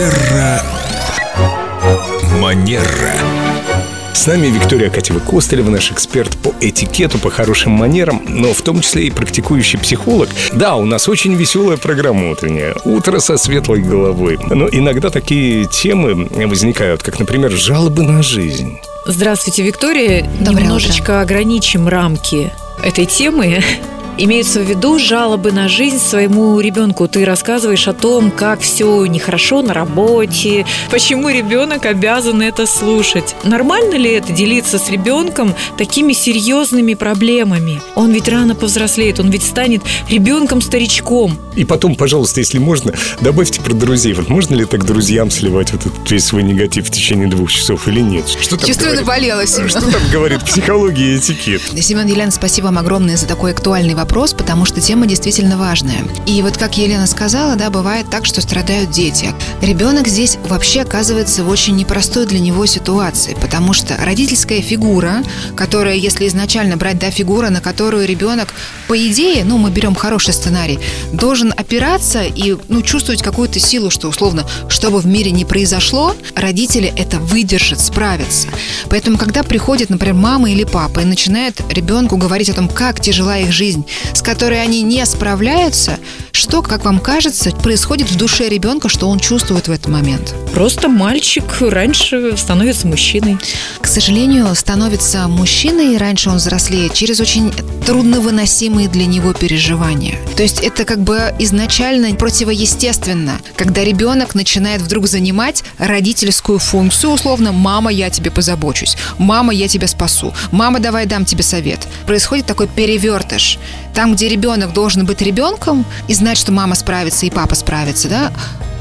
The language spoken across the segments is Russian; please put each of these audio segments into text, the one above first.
Терра Манера. С нами Виктория Катева-Костылева, наш эксперт по этикету, по хорошим манерам, но в том числе и практикующий психолог. Да, у нас очень веселая программа утренняя. Утро со светлой головой. Но иногда такие темы возникают, как, например, жалобы на жизнь. Здравствуйте, Виктория. Доброе Немножечко утро. ограничим рамки этой темы. Имеются в виду жалобы на жизнь своему ребенку. Ты рассказываешь о том, как все нехорошо на работе, почему ребенок обязан это слушать. Нормально ли это делиться с ребенком такими серьезными проблемами? Он ведь рано повзрослеет, он ведь станет ребенком-старичком. И потом, пожалуйста, если можно, добавьте про друзей. Вот можно ли так друзьям сливать вот этот весь свой негатив в течение двух часов или нет? Что там Чувствую, говорит? наболелась. Что там говорит психология и этикет? Семен, Елена, спасибо вам огромное за такой актуальный вопрос, потому что тема действительно важная. И вот как Елена сказала, да, бывает так, что страдают дети. Ребенок здесь вообще оказывается в очень непростой для него ситуации, потому что родительская фигура, которая, если изначально брать, да, фигура, на которую ребенок, по идее, ну, мы берем хороший сценарий, должен опираться и, ну, чувствовать какую-то силу, что, условно, что бы в мире ни произошло, родители это выдержат, справятся. Поэтому, когда приходит, например, мама или папа и начинает ребенку говорить о том, как тяжела их жизнь, с которой они не справляются, что, как вам кажется, происходит в душе ребенка, что он чувствует в этот момент? Просто мальчик раньше становится мужчиной. К сожалению, становится мужчиной, и раньше он взрослеет, через очень трудновыносимые для него переживания. То есть это как бы изначально противоестественно, когда ребенок начинает вдруг занимать родительскую функцию, условно, мама, я тебе позабочусь, мама, я тебя спасу, мама, давай дам тебе совет. Происходит такой перевертыш. Там, где ребенок должен быть ребенком и знать, что мама справится и папа справится, да,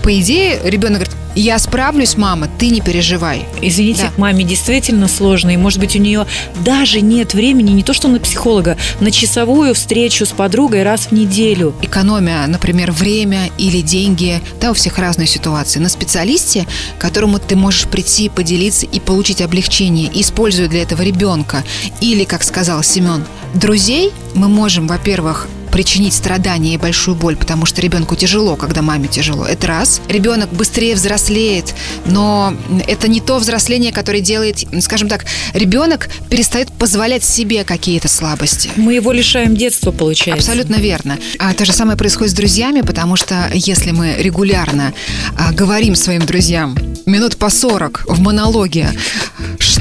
по идее, ребенок говорит, я справлюсь, мама, ты не переживай. Извините, Да. маме действительно сложно, и, может быть, у нее даже нет времени не то что на психолога, на часовую встречу с подругой раз в неделю. экономя, например, время или деньги, да, у всех разные ситуации, на специалисте, к которому ты можешь прийти, поделиться и получить облегчение, используя для этого ребенка. Или, как сказал Семен, друзей мы можем, во-первых, причинить страдания и большую боль, потому что ребенку тяжело, когда маме тяжело. Это раз. Ребенок быстрее взрослеет, но это не то взросление, которое делает, скажем так, ребенок перестает позволять себе какие-то слабости. Мы его лишаем детства, получается. Абсолютно верно. А то же самое происходит с друзьями, потому что если мы регулярно а, говорим своим друзьям минут по 40 в монологе,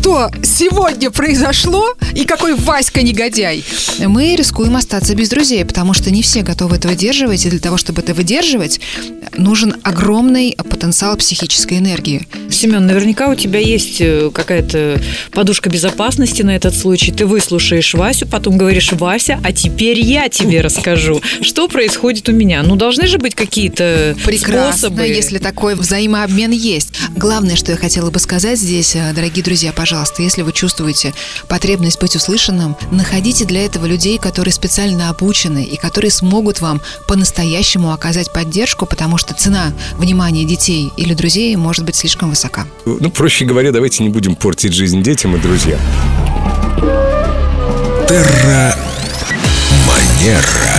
что сегодня произошло и какой Васька негодяй, мы рискуем остаться без друзей, потому что не все готовы это выдерживать, и для того, чтобы это выдерживать, нужен огромный потенциал психической энергии. Семен, наверняка у тебя есть э, какая-то подушка безопасности на этот случай. Ты выслушаешь Васю, потом говоришь, Вася, а теперь я тебе расскажу, что происходит у меня. Ну, должны же быть какие-то Прекрасно, способы. если такой взаимообмен есть. Главное, что я хотела бы сказать здесь, э, дорогие друзья, пожалуйста, если вы чувствуете потребность быть услышанным, находите для этого людей, которые специально обучены и которые смогут вам по-настоящему оказать поддержку, потому что цена внимания детей или друзей может быть слишком высока. Ну, проще говоря, давайте не будем портить жизнь детям и друзьям. Терра Манера.